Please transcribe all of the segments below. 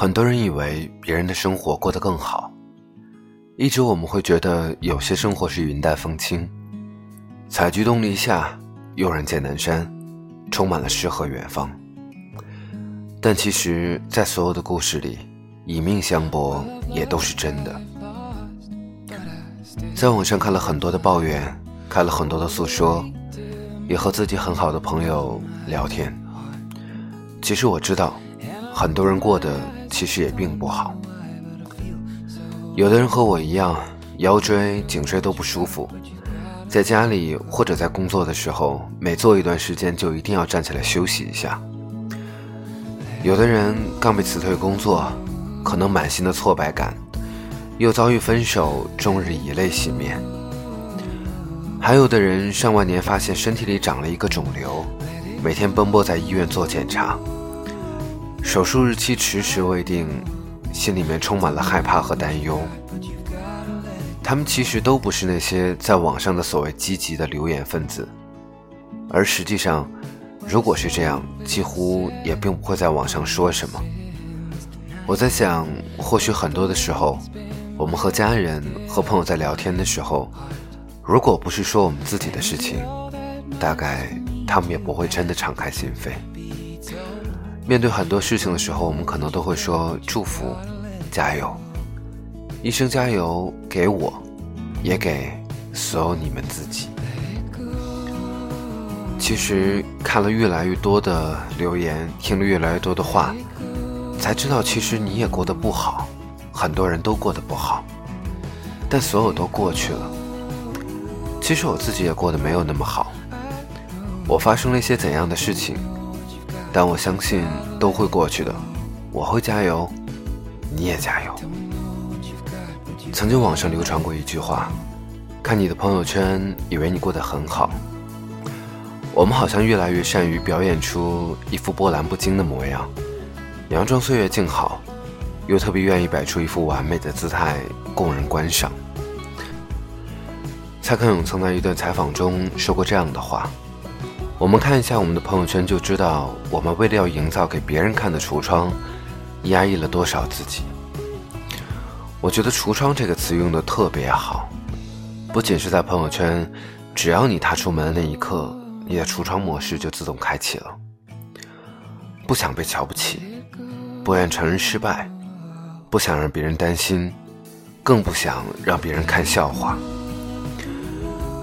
很多人以为别人的生活过得更好，一直我们会觉得有些生活是云淡风轻，采菊东篱下，悠然见南山，充满了诗和远方。但其实，在所有的故事里，以命相搏也都是真的。在网上看了很多的抱怨，看了很多的诉说，也和自己很好的朋友聊天。其实我知道，很多人过得其实也并不好。有的人和我一样，腰椎、颈椎都不舒服，在家里或者在工作的时候，每做一段时间就一定要站起来休息一下。有的人刚被辞退工作，可能满心的挫败感。又遭遇分手，终日以泪洗面。还有的人上万年发现身体里长了一个肿瘤，每天奔波在医院做检查，手术日期迟迟未定，心里面充满了害怕和担忧。他们其实都不是那些在网上的所谓积极的留言分子，而实际上，如果是这样，几乎也并不会在网上说什么。我在想，或许很多的时候。我们和家人和朋友在聊天的时候，如果不是说我们自己的事情，大概他们也不会真的敞开心扉。面对很多事情的时候，我们可能都会说祝福、加油、一生加油，给我，也给所有你们自己。其实看了越来越多的留言，听了越来越多的话，才知道其实你也过得不好。很多人都过得不好，但所有都过去了。其实我自己也过得没有那么好。我发生了一些怎样的事情？但我相信都会过去的。我会加油，你也加油。曾经网上流传过一句话：看你的朋友圈，以为你过得很好。我们好像越来越善于表演出一副波澜不惊的模样，佯装岁月静好。又特别愿意摆出一副完美的姿态供人观赏。蔡康永曾在一段采访中说过这样的话：“我们看一下我们的朋友圈，就知道我们为了要营造给别人看的橱窗，压抑了多少自己。”我觉得“橱窗”这个词用的特别好，不仅是在朋友圈，只要你踏出门的那一刻，你的橱窗模式就自动开启了。不想被瞧不起，不愿承认失败。不想让别人担心，更不想让别人看笑话。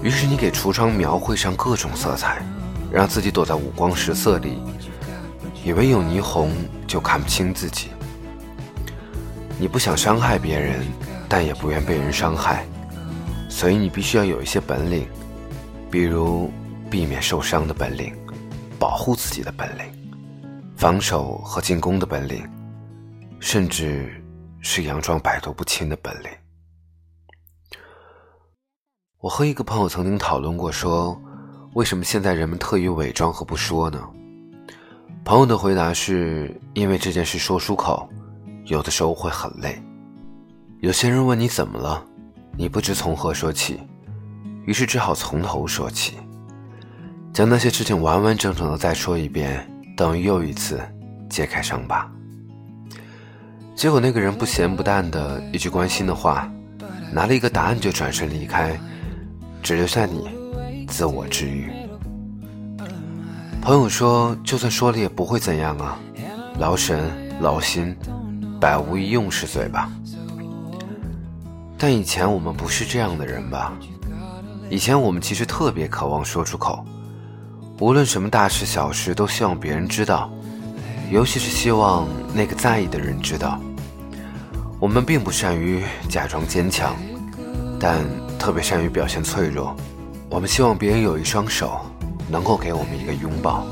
于是你给橱窗描绘上各种色彩，让自己躲在五光十色里，以为有霓虹就看不清自己。你不想伤害别人，但也不愿被人伤害，所以你必须要有一些本领，比如避免受伤的本领，保护自己的本领，防守和进攻的本领，甚至。是佯装百毒不侵的本领。我和一个朋友曾经讨论过，说为什么现在人们特意伪装和不说呢？朋友的回答是因为这件事说出口，有的时候会很累。有些人问你怎么了，你不知从何说起，于是只好从头说起，将那些事情完完整整的再说一遍，等于又一次揭开伤疤。结果那个人不咸不淡的一句关心的话，拿了一个答案就转身离开，只留下你自我治愈。朋友说，就算说了也不会怎样啊，劳神劳心，百无一用是嘴巴。但以前我们不是这样的人吧？以前我们其实特别渴望说出口，无论什么大事小事都希望别人知道，尤其是希望那个在意的人知道。我们并不善于假装坚强，但特别善于表现脆弱。我们希望别人有一双手，能够给我们一个拥抱。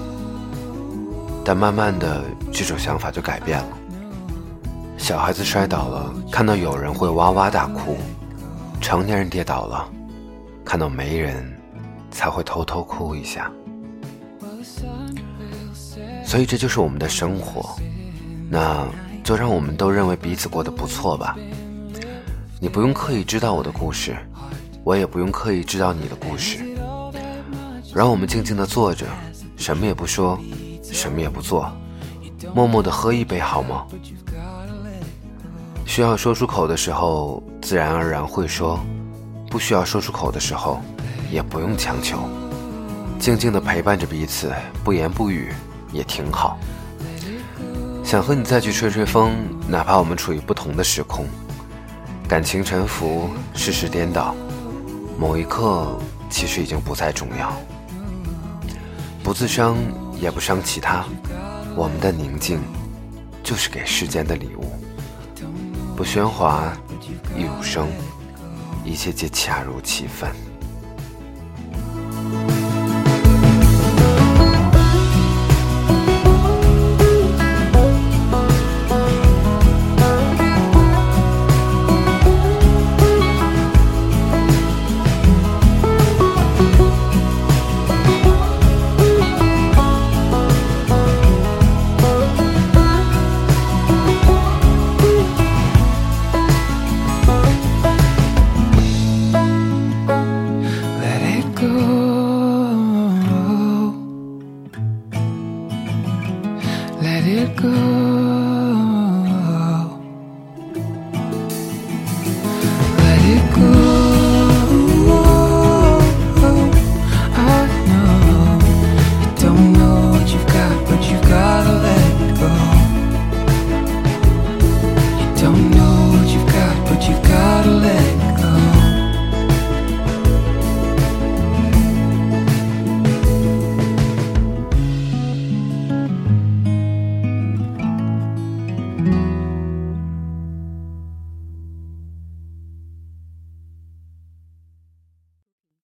但慢慢的，这种想法就改变了。小孩子摔倒了，看到有人会哇哇大哭；成年人跌倒了，看到没人，才会偷偷哭一下。所以这就是我们的生活。那。就让我们都认为彼此过得不错吧。你不用刻意知道我的故事，我也不用刻意知道你的故事。让我们静静的坐着，什么也不说，什么也不做，默默的喝一杯好吗？需要说出口的时候，自然而然会说；不需要说出口的时候，也不用强求。静静的陪伴着彼此，不言不语也挺好。想和你再去吹吹风，哪怕我们处于不同的时空。感情沉浮，世事颠倒，某一刻其实已经不再重要。不自伤，也不伤其他。我们的宁静，就是给世间的礼物。不喧哗，亦无声，一切皆恰如其分。it go.